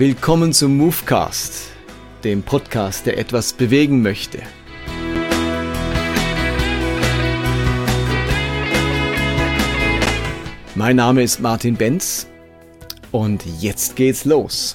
Willkommen zum Movecast, dem Podcast, der etwas bewegen möchte. Mein Name ist Martin Benz und jetzt geht's los.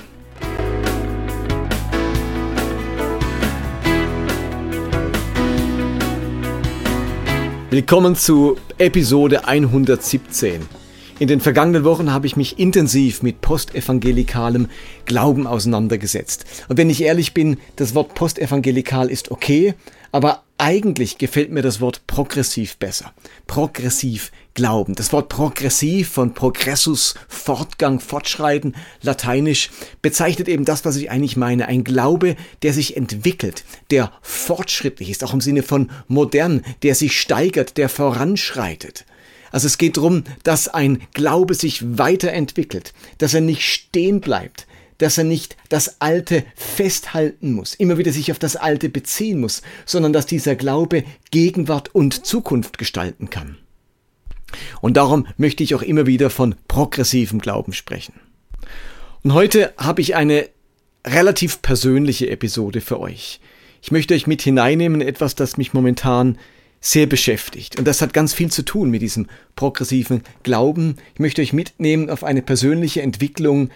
Willkommen zu Episode 117. In den vergangenen Wochen habe ich mich intensiv mit postevangelikalen Glauben auseinandergesetzt. Und wenn ich ehrlich bin, das Wort postevangelikal ist okay, aber eigentlich gefällt mir das Wort progressiv besser. Progressiv glauben. Das Wort progressiv von progressus, Fortgang, Fortschreiten, lateinisch, bezeichnet eben das, was ich eigentlich meine. Ein Glaube, der sich entwickelt, der fortschrittlich ist, auch im Sinne von modern, der sich steigert, der voranschreitet. Also es geht darum, dass ein Glaube sich weiterentwickelt, dass er nicht stehen bleibt, dass er nicht das Alte festhalten muss, immer wieder sich auf das Alte beziehen muss, sondern dass dieser Glaube Gegenwart und Zukunft gestalten kann. Und darum möchte ich auch immer wieder von progressivem Glauben sprechen. Und heute habe ich eine relativ persönliche Episode für euch. Ich möchte euch mit hineinnehmen in etwas, das mich momentan sehr beschäftigt. Und das hat ganz viel zu tun mit diesem progressiven Glauben. Ich möchte euch mitnehmen auf eine persönliche Entwicklung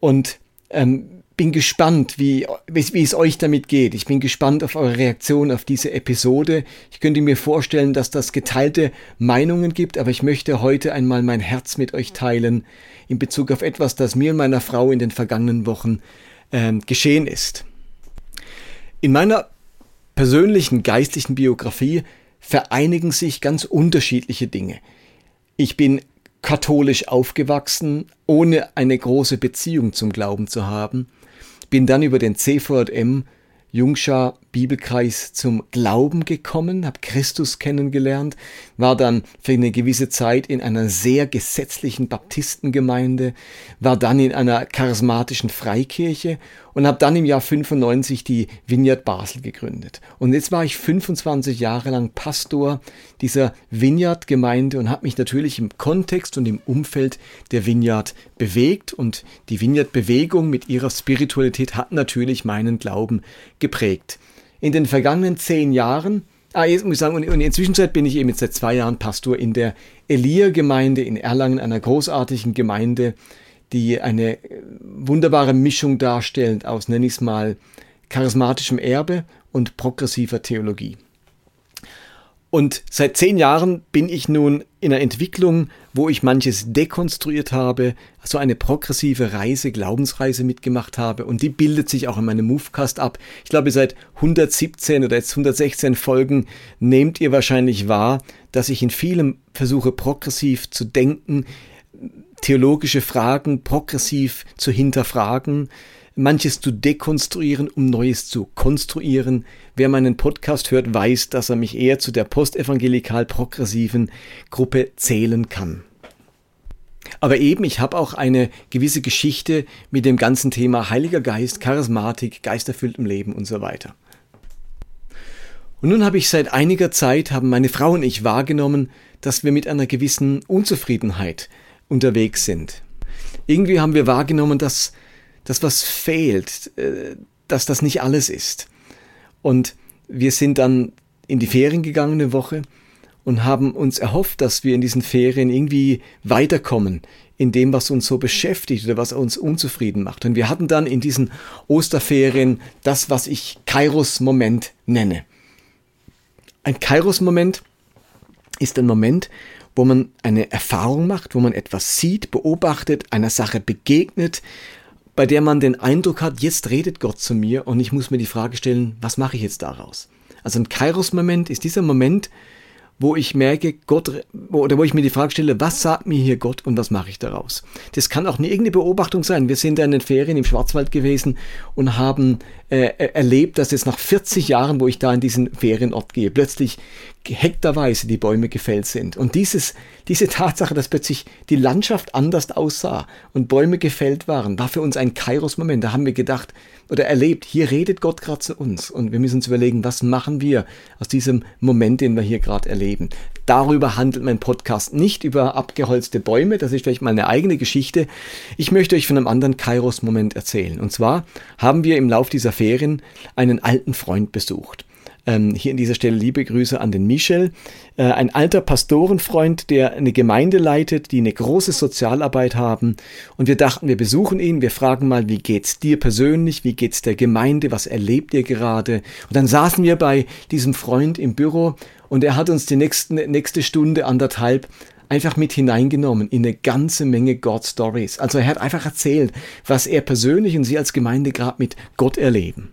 und ähm, bin gespannt, wie, wie es euch damit geht. Ich bin gespannt auf eure Reaktion auf diese Episode. Ich könnte mir vorstellen, dass das geteilte Meinungen gibt, aber ich möchte heute einmal mein Herz mit euch teilen in Bezug auf etwas, das mir und meiner Frau in den vergangenen Wochen ähm, geschehen ist. In meiner persönlichen geistlichen Biografie vereinigen sich ganz unterschiedliche Dinge. Ich bin katholisch aufgewachsen, ohne eine große Beziehung zum Glauben zu haben, bin dann über den CVM Jungschar Bibelkreis zum Glauben gekommen, habe Christus kennengelernt, war dann für eine gewisse Zeit in einer sehr gesetzlichen Baptistengemeinde, war dann in einer charismatischen Freikirche und habe dann im Jahr 95 die Vineyard Basel gegründet. Und jetzt war ich 25 Jahre lang Pastor dieser Vineyard-Gemeinde und habe mich natürlich im Kontext und im Umfeld der Vineyard bewegt und die Vineyard-Bewegung mit ihrer Spiritualität hat natürlich meinen Glauben geprägt. In den vergangenen zehn Jahren Ah, jetzt muss ich sagen, und in der Zwischenzeit bin ich eben jetzt seit zwei Jahren Pastor in der Elia-Gemeinde in Erlangen, einer großartigen Gemeinde, die eine wunderbare Mischung darstellt aus, nenne ich es mal, charismatischem Erbe und progressiver Theologie. Und seit zehn Jahren bin ich nun in einer Entwicklung, wo ich manches dekonstruiert habe, so eine progressive Reise, Glaubensreise mitgemacht habe und die bildet sich auch in meinem Movecast ab. Ich glaube, seit 117 oder jetzt 116 Folgen nehmt ihr wahrscheinlich wahr, dass ich in vielem versuche, progressiv zu denken, theologische Fragen progressiv zu hinterfragen, manches zu dekonstruieren, um Neues zu konstruieren. Wer meinen Podcast hört, weiß, dass er mich eher zu der postevangelikal-progressiven Gruppe zählen kann. Aber eben, ich habe auch eine gewisse Geschichte mit dem ganzen Thema Heiliger Geist, Charismatik, geisterfülltem Leben und so weiter. Und nun habe ich seit einiger Zeit, haben meine Frau und ich wahrgenommen, dass wir mit einer gewissen Unzufriedenheit unterwegs sind. Irgendwie haben wir wahrgenommen, dass das, was fehlt, äh, dass das nicht alles ist. Und wir sind dann in die Ferien gegangen eine Woche und haben uns erhofft, dass wir in diesen Ferien irgendwie weiterkommen in dem, was uns so beschäftigt oder was uns unzufrieden macht. Und wir hatten dann in diesen Osterferien das, was ich Kairos-Moment nenne. Ein Kairos-Moment ist ein Moment, wo man eine Erfahrung macht, wo man etwas sieht, beobachtet, einer Sache begegnet, bei der man den Eindruck hat, jetzt redet Gott zu mir und ich muss mir die Frage stellen, was mache ich jetzt daraus? Also ein Kairos-Moment ist dieser Moment, wo ich merke, Gott, oder wo ich mir die Frage stelle, was sagt mir hier Gott und was mache ich daraus? Das kann auch eine irgendeine Beobachtung sein. Wir sind da in den Ferien im Schwarzwald gewesen und haben äh, erlebt, dass jetzt nach 40 Jahren, wo ich da in diesen Ferienort gehe, plötzlich hektarweise die Bäume gefällt sind. Und dieses, diese Tatsache, dass plötzlich die Landschaft anders aussah und Bäume gefällt waren, war für uns ein Kairos-Moment. Da haben wir gedacht oder erlebt, hier redet Gott gerade zu uns. Und wir müssen uns überlegen, was machen wir aus diesem Moment, den wir hier gerade erleben. Darüber handelt mein Podcast nicht über abgeholzte Bäume, das ist vielleicht mal eine eigene Geschichte. Ich möchte euch von einem anderen Kairos-Moment erzählen. Und zwar haben wir im Lauf dieser Ferien einen alten Freund besucht. Ähm, hier an dieser Stelle liebe Grüße an den Michel, äh, ein alter Pastorenfreund, der eine Gemeinde leitet, die eine große Sozialarbeit haben. Und wir dachten, wir besuchen ihn, wir fragen mal, wie geht's dir persönlich, wie geht's der Gemeinde, was erlebt ihr gerade? Und dann saßen wir bei diesem Freund im Büro und er hat uns die nächsten, nächste Stunde, anderthalb einfach mit hineingenommen in eine ganze Menge God Stories. Also er hat einfach erzählt, was er persönlich und sie als Gemeinde gerade mit Gott erleben.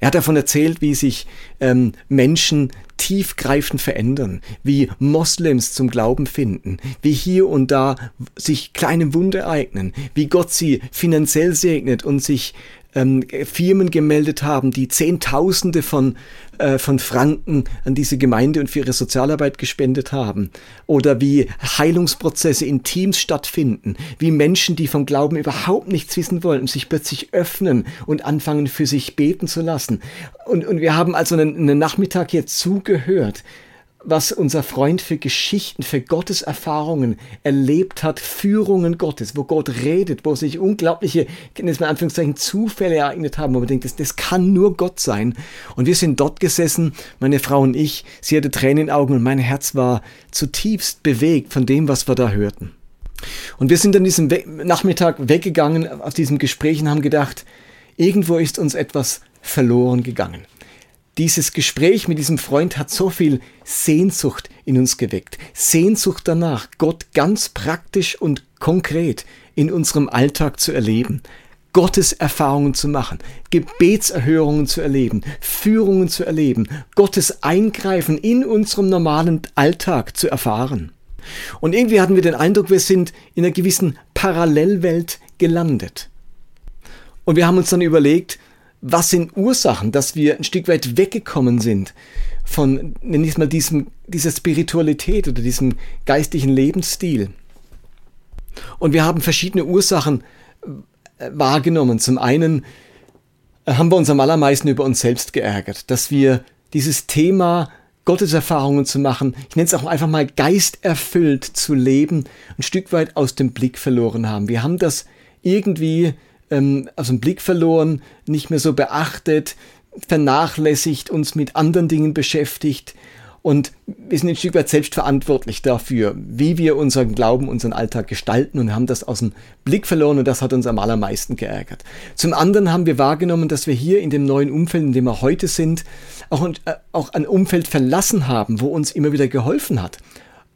Er hat davon erzählt, wie sich ähm, Menschen tiefgreifend verändern, wie Moslems zum Glauben finden, wie hier und da sich kleine Wunder ereignen, wie Gott sie finanziell segnet und sich ähm, Firmen gemeldet haben, die Zehntausende von, äh, von Franken an diese Gemeinde und für ihre Sozialarbeit gespendet haben. Oder wie Heilungsprozesse in Teams stattfinden, wie Menschen, die vom Glauben überhaupt nichts wissen wollen, sich plötzlich öffnen und anfangen für sich beten zu lassen. Und, und wir haben also einen, einen Nachmittag hier zugehört, was unser Freund für Geschichten, für Gottes Erfahrungen erlebt hat, Führungen Gottes, wo Gott redet, wo sich unglaubliche, in Anführungszeichen, Zufälle ereignet haben, wo man denkt, das, das kann nur Gott sein. Und wir sind dort gesessen, meine Frau und ich, sie hatte Tränen in den Augen und mein Herz war zutiefst bewegt von dem, was wir da hörten. Und wir sind an diesem We Nachmittag weggegangen aus diesem Gespräch und haben gedacht, irgendwo ist uns etwas verloren gegangen dieses Gespräch mit diesem Freund hat so viel Sehnsucht in uns geweckt. Sehnsucht danach, Gott ganz praktisch und konkret in unserem Alltag zu erleben. Gottes Erfahrungen zu machen, Gebetserhörungen zu erleben, Führungen zu erleben, Gottes Eingreifen in unserem normalen Alltag zu erfahren. Und irgendwie hatten wir den Eindruck, wir sind in einer gewissen Parallelwelt gelandet. Und wir haben uns dann überlegt, was sind Ursachen, dass wir ein Stück weit weggekommen sind von, nenne ich mal, diesem, dieser Spiritualität oder diesem geistlichen Lebensstil. Und wir haben verschiedene Ursachen äh, wahrgenommen. Zum einen äh, haben wir uns am allermeisten über uns selbst geärgert, dass wir dieses Thema Gotteserfahrungen zu machen, ich nenne es auch einfach mal geisterfüllt zu leben, ein Stück weit aus dem Blick verloren haben. Wir haben das irgendwie ähm, aus dem Blick verloren, nicht mehr so beachtet, vernachlässigt, uns mit anderen Dingen beschäftigt. Und wir sind ein Stück weit selbstverantwortlich dafür, wie wir unseren Glauben, unseren Alltag gestalten und haben das aus dem Blick verloren und das hat uns am allermeisten geärgert. Zum anderen haben wir wahrgenommen, dass wir hier in dem neuen Umfeld, in dem wir heute sind, auch, äh, auch ein Umfeld verlassen haben, wo uns immer wieder geholfen hat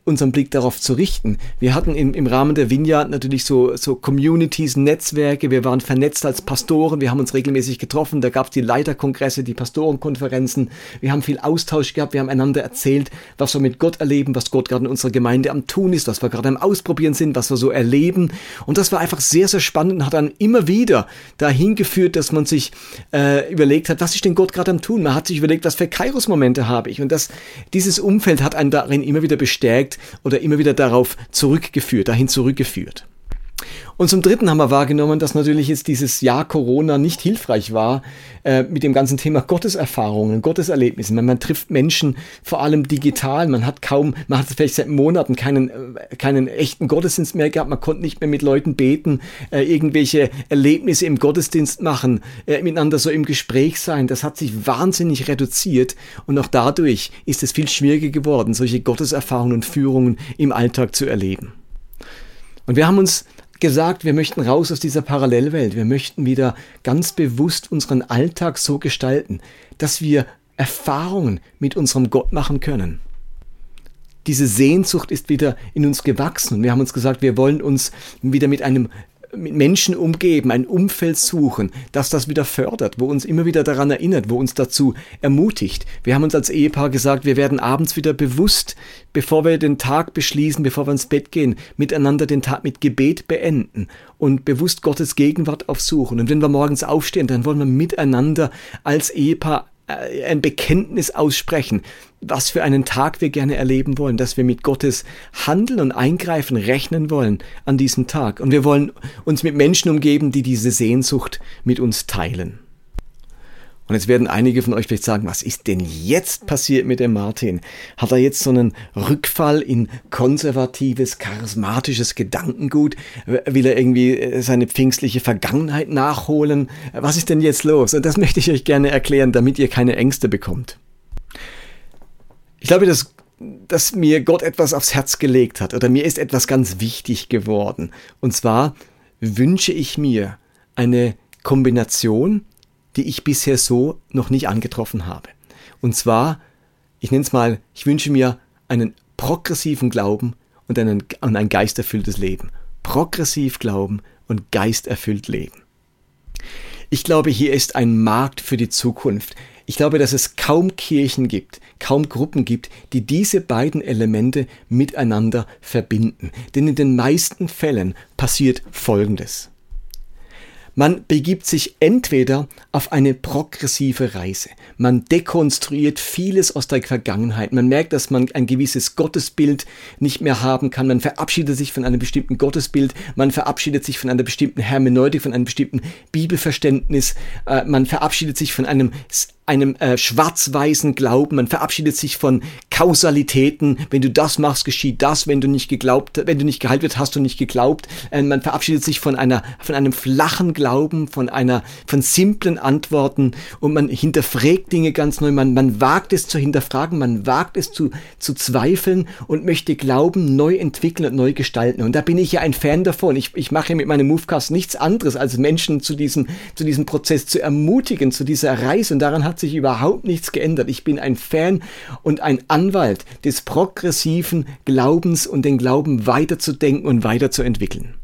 unseren Blick darauf zu richten. Wir hatten im, im Rahmen der Vineyard natürlich so, so Communities, Netzwerke, wir waren vernetzt als Pastoren, wir haben uns regelmäßig getroffen, da gab es die Leiterkongresse, die Pastorenkonferenzen, wir haben viel Austausch gehabt, wir haben einander erzählt, was wir mit Gott erleben, was Gott gerade in unserer Gemeinde am tun ist, was wir gerade am Ausprobieren sind, was wir so erleben. Und das war einfach sehr, sehr spannend und hat dann immer wieder dahin geführt, dass man sich äh, überlegt hat, was ist denn Gott gerade am tun? Man hat sich überlegt, was für Kairos-Momente habe ich? Und das, dieses Umfeld hat einen darin immer wieder bestärkt, oder immer wieder darauf zurückgeführt, dahin zurückgeführt. Und zum Dritten haben wir wahrgenommen, dass natürlich jetzt dieses Jahr Corona nicht hilfreich war äh, mit dem ganzen Thema Gotteserfahrungen, Gotteserlebnissen. Man, man, trifft Menschen vor allem digital, man hat kaum, man hat vielleicht seit Monaten keinen, äh, keinen echten Gottesdienst mehr gehabt, man konnte nicht mehr mit Leuten beten, äh, irgendwelche Erlebnisse im Gottesdienst machen, äh, miteinander so im Gespräch sein. Das hat sich wahnsinnig reduziert und auch dadurch ist es viel schwieriger geworden, solche Gotteserfahrungen und Führungen im Alltag zu erleben. Und wir haben uns gesagt, wir möchten raus aus dieser Parallelwelt. Wir möchten wieder ganz bewusst unseren Alltag so gestalten, dass wir Erfahrungen mit unserem Gott machen können. Diese Sehnsucht ist wieder in uns gewachsen wir haben uns gesagt, wir wollen uns wieder mit einem mit Menschen umgeben, ein Umfeld suchen, das das wieder fördert, wo uns immer wieder daran erinnert, wo uns dazu ermutigt. Wir haben uns als Ehepaar gesagt, wir werden abends wieder bewusst, bevor wir den Tag beschließen, bevor wir ins Bett gehen, miteinander den Tag mit Gebet beenden und bewusst Gottes Gegenwart aufsuchen. Und wenn wir morgens aufstehen, dann wollen wir miteinander als Ehepaar ein Bekenntnis aussprechen, was für einen Tag wir gerne erleben wollen, dass wir mit Gottes Handeln und Eingreifen rechnen wollen an diesem Tag. Und wir wollen uns mit Menschen umgeben, die diese Sehnsucht mit uns teilen. Und jetzt werden einige von euch vielleicht sagen, was ist denn jetzt passiert mit dem Martin? Hat er jetzt so einen Rückfall in konservatives, charismatisches Gedankengut? Will er irgendwie äh, seine pfingstliche Vergangenheit nachholen? Was ist denn jetzt los? Und das möchte ich euch gerne erklären, damit ihr keine Ängste bekommt. Ich glaube, dass, dass mir Gott etwas aufs Herz gelegt hat oder mir ist etwas ganz wichtig geworden. Und zwar wünsche ich mir eine Kombination die ich bisher so noch nicht angetroffen habe. Und zwar, ich nenne es mal, ich wünsche mir einen progressiven Glauben und, einen, und ein geisterfülltes Leben. Progressiv glauben und geisterfüllt leben. Ich glaube, hier ist ein Markt für die Zukunft. Ich glaube, dass es kaum Kirchen gibt, kaum Gruppen gibt, die diese beiden Elemente miteinander verbinden. Denn in den meisten Fällen passiert Folgendes. Man begibt sich entweder auf eine progressive Reise. Man dekonstruiert vieles aus der Vergangenheit. Man merkt, dass man ein gewisses Gottesbild nicht mehr haben kann. Man verabschiedet sich von einem bestimmten Gottesbild. Man verabschiedet sich von einer bestimmten Hermeneutik, von einem bestimmten Bibelverständnis. Äh, man verabschiedet sich von einem einem äh, schwarz-weißen Glauben. Man verabschiedet sich von Kausalitäten. Wenn du das machst, geschieht das. Wenn du nicht geglaubt, wenn du nicht geheilt wird, hast du nicht geglaubt. Äh, man verabschiedet sich von einer, von einem flachen Glauben, von einer, von simplen Antworten und man hinterfragt Dinge ganz neu. Man, man wagt es zu hinterfragen, man wagt es zu, zu zweifeln und möchte Glauben neu entwickeln und neu gestalten. Und da bin ich ja ein Fan davon. Ich, ich mache mit meinem Movecast nichts anderes, als Menschen zu diesem, zu diesem Prozess zu ermutigen, zu dieser Reise. Und daran hat sich überhaupt nichts geändert. Ich bin ein Fan und ein Anwalt des progressiven Glaubens und den Glauben weiterzudenken und weiterzuentwickeln.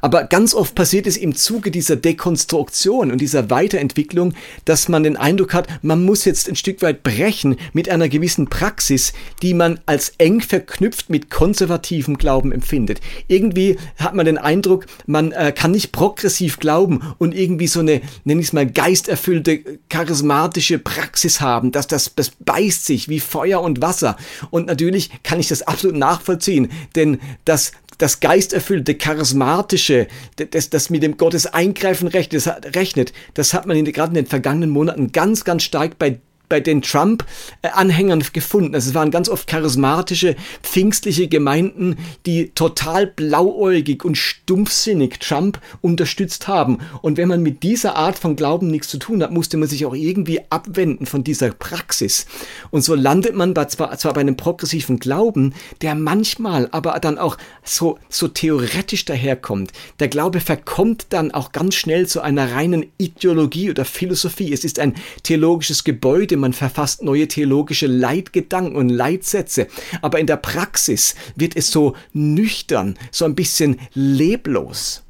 Aber ganz oft passiert es im Zuge dieser Dekonstruktion und dieser Weiterentwicklung, dass man den Eindruck hat, man muss jetzt ein Stück weit brechen mit einer gewissen Praxis, die man als eng verknüpft mit konservativem Glauben empfindet. Irgendwie hat man den Eindruck, man äh, kann nicht progressiv glauben und irgendwie so eine, nenne ich es mal, geisterfüllte, charismatische Praxis haben. dass das, das beißt sich wie Feuer und Wasser. Und natürlich kann ich das absolut nachvollziehen, denn das, das geisterfüllte, charismatische, das, das mit dem Gottes Eingreifen rechnet, das hat man in, gerade in den vergangenen Monaten ganz, ganz stark bei bei den Trump-Anhängern gefunden. Also es waren ganz oft charismatische, pfingstliche Gemeinden, die total blauäugig und stumpfsinnig Trump unterstützt haben. Und wenn man mit dieser Art von Glauben nichts zu tun hat, musste man sich auch irgendwie abwenden von dieser Praxis. Und so landet man zwar, zwar bei einem progressiven Glauben, der manchmal aber dann auch so, so theoretisch daherkommt. Der Glaube verkommt dann auch ganz schnell zu einer reinen Ideologie oder Philosophie. Es ist ein theologisches Gebäude, Theologie, man verfasst neue theologische Leitgedanken und Leitsätze, aber in der Praxis wird es so nüchtern, so ein bisschen leblos.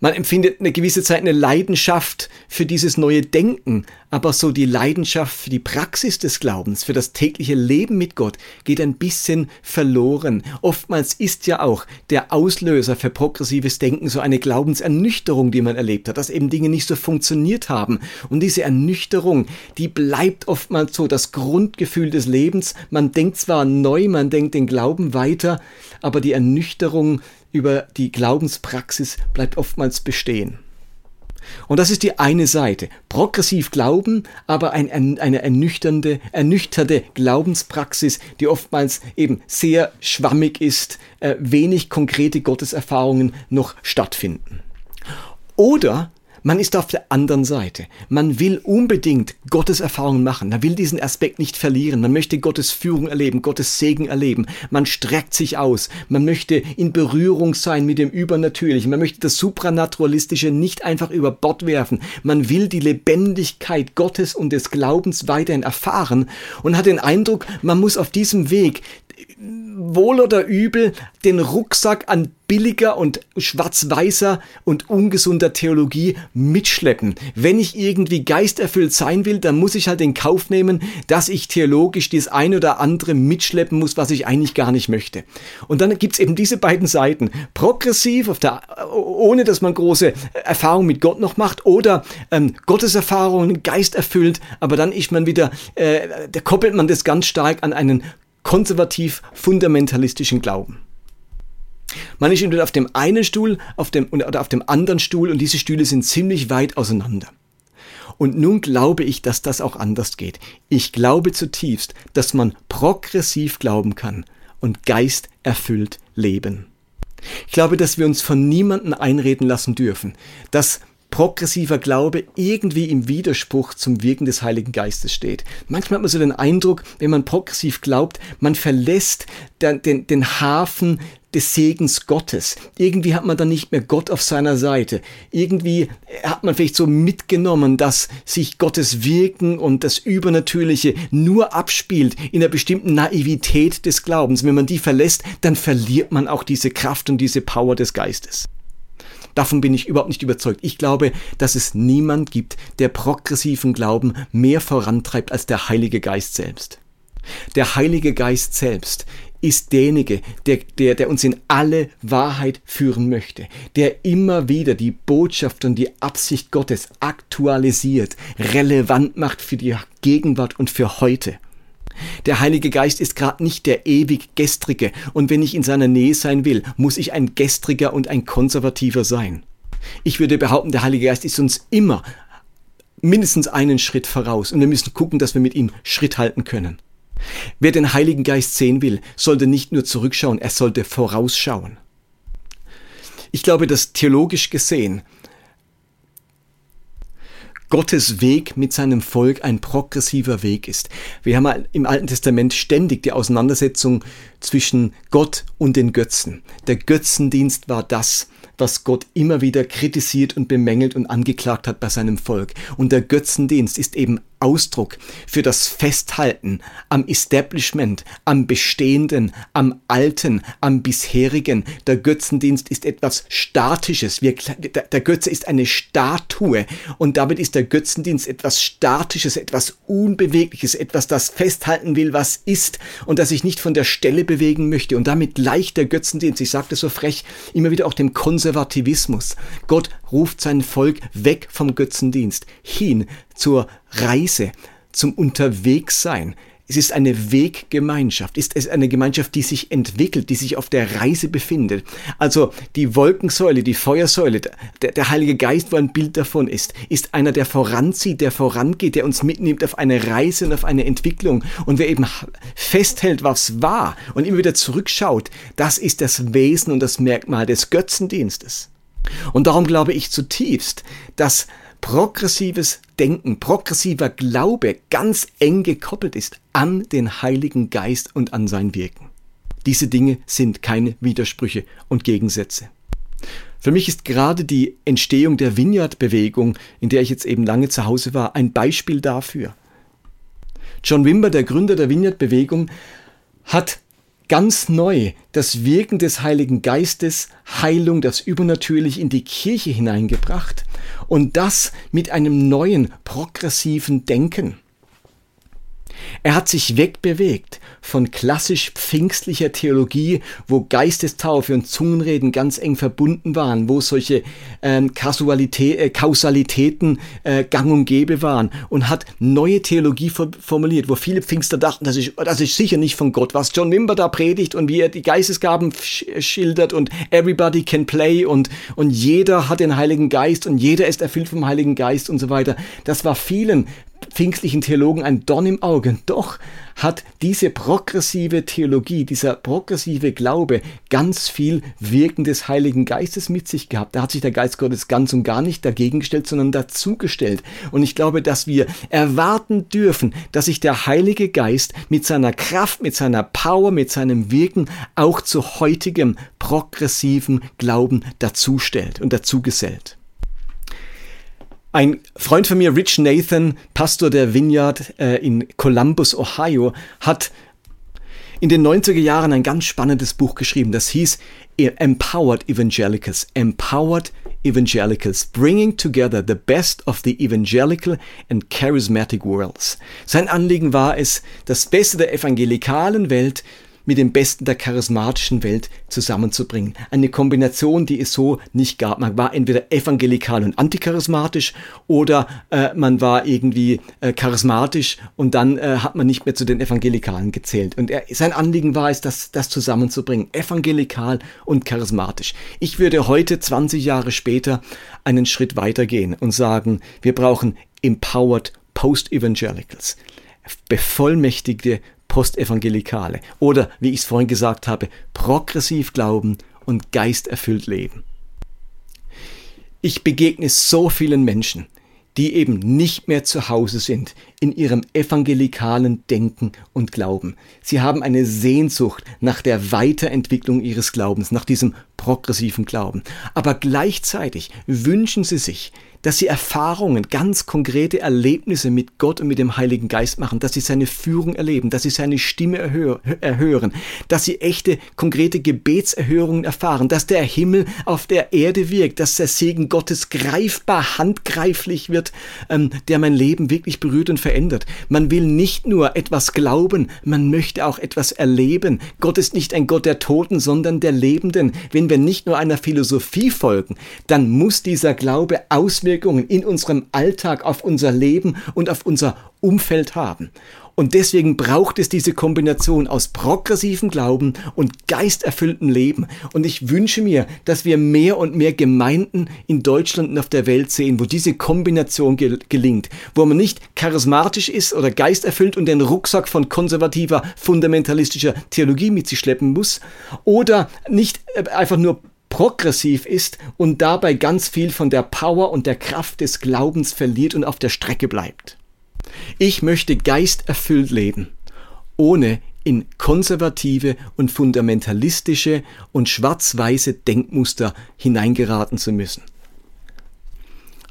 Man empfindet eine gewisse Zeit eine Leidenschaft für dieses neue Denken, aber so die Leidenschaft für die Praxis des Glaubens, für das tägliche Leben mit Gott geht ein bisschen verloren. Oftmals ist ja auch der Auslöser für progressives Denken so eine Glaubensernüchterung, die man erlebt hat, dass eben Dinge nicht so funktioniert haben. Und diese Ernüchterung, die bleibt oftmals so das Grundgefühl des Lebens. Man denkt zwar neu, man denkt den Glauben weiter, aber die Ernüchterung über die Glaubenspraxis bleibt oftmals bestehen. Und das ist die eine Seite. Progressiv glauben, aber ein, eine ernüchternde, ernüchterte Glaubenspraxis, die oftmals eben sehr schwammig ist, äh, wenig konkrete Gotteserfahrungen noch stattfinden. Oder man ist auf der anderen Seite. Man will unbedingt Gottes Erfahrungen machen. Man will diesen Aspekt nicht verlieren. Man möchte Gottes Führung erleben, Gottes Segen erleben. Man streckt sich aus. Man möchte in Berührung sein mit dem Übernatürlichen. Man möchte das Supranaturalistische nicht einfach über Bord werfen. Man will die Lebendigkeit Gottes und des Glaubens weiterhin erfahren und hat den Eindruck, man muss auf diesem Weg wohl oder übel den Rucksack an billiger und schwarz-weißer und ungesunder Theologie mitschleppen. Wenn ich irgendwie geisterfüllt sein will, dann muss ich halt in Kauf nehmen, dass ich theologisch das eine oder andere mitschleppen muss, was ich eigentlich gar nicht möchte. Und dann gibt's eben diese beiden Seiten. Progressiv, auf der, ohne dass man große Erfahrung mit Gott noch macht, oder ähm, Gotteserfahrungen, geisterfüllt, aber dann ist man wieder, äh, da koppelt man das ganz stark an einen konservativ-fundamentalistischen Glauben. Man ist entweder auf dem einen Stuhl auf dem, oder auf dem anderen Stuhl und diese Stühle sind ziemlich weit auseinander. Und nun glaube ich, dass das auch anders geht. Ich glaube zutiefst, dass man progressiv glauben kann und Geist erfüllt leben. Ich glaube, dass wir uns von niemandem einreden lassen dürfen, dass progressiver Glaube irgendwie im Widerspruch zum Wirken des Heiligen Geistes steht. Manchmal hat man so den Eindruck, wenn man progressiv glaubt, man verlässt den, den, den Hafen des Segens Gottes. Irgendwie hat man dann nicht mehr Gott auf seiner Seite. Irgendwie hat man vielleicht so mitgenommen, dass sich Gottes Wirken und das Übernatürliche nur abspielt in einer bestimmten Naivität des Glaubens. Wenn man die verlässt, dann verliert man auch diese Kraft und diese Power des Geistes. Davon bin ich überhaupt nicht überzeugt. Ich glaube, dass es niemand gibt, der progressiven Glauben mehr vorantreibt als der Heilige Geist selbst. Der Heilige Geist selbst ist derjenige, der, der, der uns in alle Wahrheit führen möchte, der immer wieder die Botschaft und die Absicht Gottes aktualisiert, relevant macht für die Gegenwart und für heute. Der Heilige Geist ist gerade nicht der ewig Gestrige, und wenn ich in seiner Nähe sein will, muss ich ein Gestriger und ein Konservativer sein. Ich würde behaupten, der Heilige Geist ist uns immer mindestens einen Schritt voraus, und wir müssen gucken, dass wir mit ihm Schritt halten können. Wer den Heiligen Geist sehen will, sollte nicht nur zurückschauen, er sollte vorausschauen. Ich glaube, dass theologisch gesehen Gottes Weg mit seinem Volk ein progressiver Weg ist. Wir haben im Alten Testament ständig die Auseinandersetzung zwischen Gott und den Götzen. Der Götzendienst war das, was Gott immer wieder kritisiert und bemängelt und angeklagt hat bei seinem Volk. Und der Götzendienst ist eben Ausdruck für das Festhalten am Establishment, am Bestehenden, am Alten, am Bisherigen. Der Götzendienst ist etwas Statisches. Wir, der Götze ist eine Statue und damit ist der Götzendienst etwas Statisches, etwas Unbewegliches, etwas, das festhalten will, was ist und das sich nicht von der Stelle bewegen möchte. Und damit gleicht der Götzendienst, ich sagte so frech, immer wieder auch dem Konservativismus. Gott ruft sein Volk weg vom Götzendienst hin zur Reise, zum Unterwegssein. Es ist eine Weggemeinschaft, ist es eine Gemeinschaft, die sich entwickelt, die sich auf der Reise befindet. Also die Wolkensäule, die Feuersäule, der, der, Heilige Geist, wo ein Bild davon ist, ist einer, der voranzieht, der vorangeht, der uns mitnimmt auf eine Reise und auf eine Entwicklung. Und wer eben festhält, was war und immer wieder zurückschaut, das ist das Wesen und das Merkmal des Götzendienstes. Und darum glaube ich zutiefst, dass progressives Denken, progressiver Glaube ganz eng gekoppelt ist an den Heiligen Geist und an sein Wirken. Diese Dinge sind keine Widersprüche und Gegensätze. Für mich ist gerade die Entstehung der Vineyard-Bewegung, in der ich jetzt eben lange zu Hause war, ein Beispiel dafür. John Wimber, der Gründer der Vineyard-Bewegung, hat ganz neu das Wirken des Heiligen Geistes, Heilung, das Übernatürlich in die Kirche hineingebracht und das mit einem neuen progressiven Denken. Er hat sich wegbewegt von klassisch pfingstlicher Theologie, wo Geistestaufe und Zungenreden ganz eng verbunden waren, wo solche ähm, äh, Kausalitäten äh, gang und gäbe waren und hat neue Theologie formuliert, wo viele Pfingster dachten, das ist, das ist sicher nicht von Gott, was John Wimber da predigt und wie er die Geistesgaben schildert und everybody can play und, und jeder hat den Heiligen Geist und jeder ist erfüllt vom Heiligen Geist und so weiter. Das war vielen pfingstlichen Theologen ein Dorn im Auge. Doch hat diese progressive Theologie, dieser progressive Glaube ganz viel Wirken des Heiligen Geistes mit sich gehabt. Da hat sich der Geist Gottes ganz und gar nicht dagegen gestellt, sondern dazugestellt. Und ich glaube, dass wir erwarten dürfen, dass sich der Heilige Geist mit seiner Kraft, mit seiner Power, mit seinem Wirken auch zu heutigem progressiven Glauben dazustellt und dazugesellt. Ein Freund von mir, Rich Nathan, Pastor der Vineyard äh, in Columbus, Ohio, hat in den 90er Jahren ein ganz spannendes Buch geschrieben. Das hieß Empowered Evangelicals. Empowered Evangelicals, bringing together the best of the evangelical and charismatic worlds. Sein Anliegen war es, das Beste der evangelikalen Welt mit dem Besten der charismatischen Welt zusammenzubringen. Eine Kombination, die es so nicht gab. Man war entweder evangelikal und anticharismatisch oder äh, man war irgendwie äh, charismatisch und dann äh, hat man nicht mehr zu den Evangelikalen gezählt. Und er, sein Anliegen war es, das, das zusammenzubringen. Evangelikal und charismatisch. Ich würde heute, 20 Jahre später, einen Schritt weitergehen und sagen, wir brauchen empowered Post-Evangelicals, bevollmächtigte Postevangelikale oder, wie ich es vorhin gesagt habe, progressiv glauben und geisterfüllt leben. Ich begegne so vielen Menschen, die eben nicht mehr zu Hause sind in ihrem evangelikalen Denken und Glauben. Sie haben eine Sehnsucht nach der Weiterentwicklung ihres Glaubens, nach diesem progressiven Glauben. Aber gleichzeitig wünschen sie sich, dass sie Erfahrungen, ganz konkrete Erlebnisse mit Gott und mit dem Heiligen Geist machen, dass sie seine Führung erleben, dass sie seine Stimme erhören, dass sie echte, konkrete Gebetserhörungen erfahren, dass der Himmel auf der Erde wirkt, dass der Segen Gottes greifbar, handgreiflich wird, ähm, der mein Leben wirklich berührt und verändert. Man will nicht nur etwas glauben, man möchte auch etwas erleben. Gott ist nicht ein Gott der Toten, sondern der Lebenden. Wenn wir nicht nur einer Philosophie folgen, dann muss dieser Glaube Auswirkungen Auswirkungen in unserem Alltag auf unser Leben und auf unser Umfeld haben. Und deswegen braucht es diese Kombination aus progressivem Glauben und geisterfülltem Leben. Und ich wünsche mir, dass wir mehr und mehr Gemeinden in Deutschland und auf der Welt sehen, wo diese Kombination gel gelingt, wo man nicht charismatisch ist oder geisterfüllt und den Rucksack von konservativer, fundamentalistischer Theologie mit sich schleppen muss oder nicht äh, einfach nur progressiv ist und dabei ganz viel von der Power und der Kraft des Glaubens verliert und auf der Strecke bleibt. Ich möchte geisterfüllt leben, ohne in konservative und fundamentalistische und schwarz-weiße Denkmuster hineingeraten zu müssen.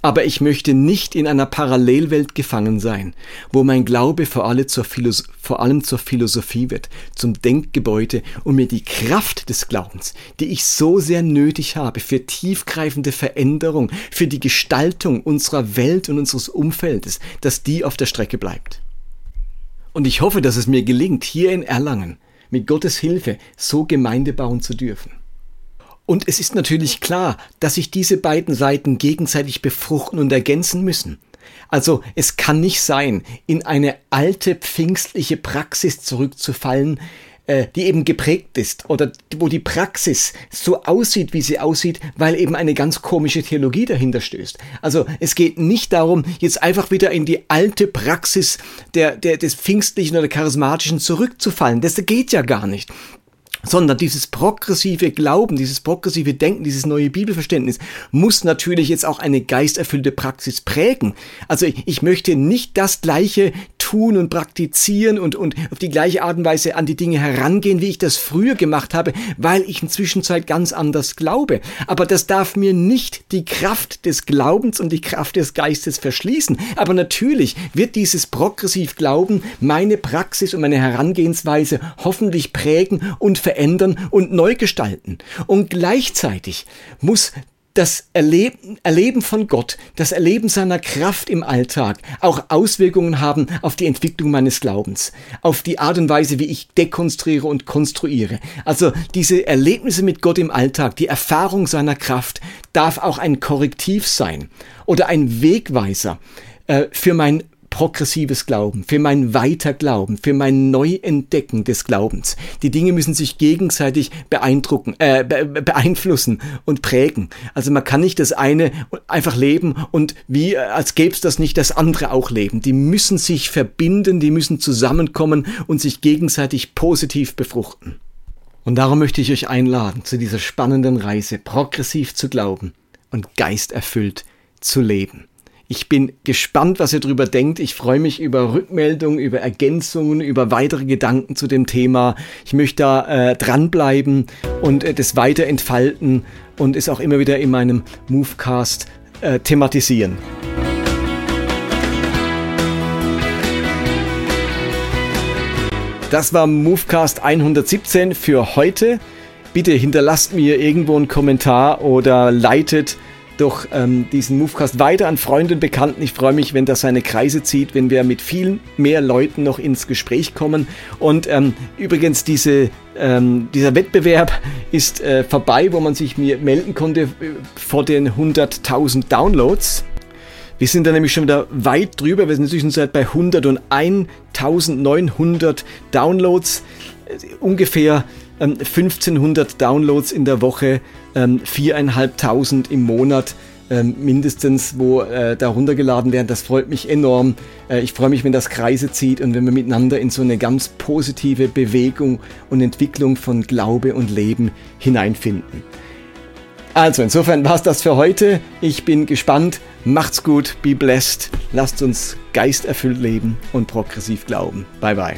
Aber ich möchte nicht in einer Parallelwelt gefangen sein, wo mein Glaube vor, alle zur vor allem zur Philosophie wird, zum Denkgebäude und mir die Kraft des Glaubens, die ich so sehr nötig habe für tiefgreifende Veränderung, für die Gestaltung unserer Welt und unseres Umfeldes, dass die auf der Strecke bleibt. Und ich hoffe, dass es mir gelingt, hier in Erlangen mit Gottes Hilfe so Gemeinde bauen zu dürfen. Und es ist natürlich klar, dass sich diese beiden Seiten gegenseitig befruchten und ergänzen müssen. Also es kann nicht sein, in eine alte pfingstliche Praxis zurückzufallen, äh, die eben geprägt ist oder wo die Praxis so aussieht, wie sie aussieht, weil eben eine ganz komische Theologie dahinter stößt. Also es geht nicht darum, jetzt einfach wieder in die alte Praxis der, der, des Pfingstlichen oder Charismatischen zurückzufallen. Das geht ja gar nicht sondern dieses progressive Glauben, dieses progressive Denken, dieses neue Bibelverständnis muss natürlich jetzt auch eine geisterfüllte Praxis prägen. Also ich, ich möchte nicht das gleiche tun und praktizieren und, und auf die gleiche Art und Weise an die Dinge herangehen, wie ich das früher gemacht habe, weil ich inzwischen Zeit ganz anders glaube. Aber das darf mir nicht die Kraft des Glaubens und die Kraft des Geistes verschließen. Aber natürlich wird dieses progressiv Glauben meine Praxis und meine Herangehensweise hoffentlich prägen und verändern und neu gestalten. Und gleichzeitig muss das Erleben, Erleben von Gott, das Erleben seiner Kraft im Alltag auch Auswirkungen haben auf die Entwicklung meines Glaubens, auf die Art und Weise, wie ich dekonstruiere und konstruiere. Also diese Erlebnisse mit Gott im Alltag, die Erfahrung seiner Kraft darf auch ein Korrektiv sein oder ein Wegweiser äh, für mein progressives Glauben, für mein Weiterglauben, für mein Neuentdecken des Glaubens. Die Dinge müssen sich gegenseitig beeindrucken, äh, beeinflussen und prägen. Also man kann nicht das eine einfach leben und wie, äh, als gäbe es das nicht, das andere auch leben. Die müssen sich verbinden, die müssen zusammenkommen und sich gegenseitig positiv befruchten. Und darum möchte ich euch einladen zu dieser spannenden Reise, progressiv zu glauben und geisterfüllt zu leben. Ich bin gespannt, was ihr darüber denkt. Ich freue mich über Rückmeldungen, über Ergänzungen, über weitere Gedanken zu dem Thema. Ich möchte da äh, dranbleiben und äh, das weiter entfalten und es auch immer wieder in meinem Movecast äh, thematisieren. Das war Movecast 117 für heute. Bitte hinterlasst mir irgendwo einen Kommentar oder leitet doch ähm, diesen Movecast weiter an Freunde und Bekannten. Ich freue mich, wenn das seine Kreise zieht, wenn wir mit vielen mehr Leuten noch ins Gespräch kommen. Und ähm, übrigens, diese, ähm, dieser Wettbewerb ist äh, vorbei, wo man sich mir melden konnte äh, vor den 100.000 Downloads. Wir sind da nämlich schon wieder weit drüber. Wir sind inzwischen seit bei 101.900 Downloads. Äh, ungefähr 1500 ähm, Downloads in der Woche, ähm, 4.500 im Monat ähm, mindestens, wo äh, da runtergeladen werden. Das freut mich enorm. Äh, ich freue mich, wenn das Kreise zieht und wenn wir miteinander in so eine ganz positive Bewegung und Entwicklung von Glaube und Leben hineinfinden. Also insofern war es das für heute. Ich bin gespannt. Macht's gut, be blessed. Lasst uns geisterfüllt leben und progressiv glauben. Bye bye.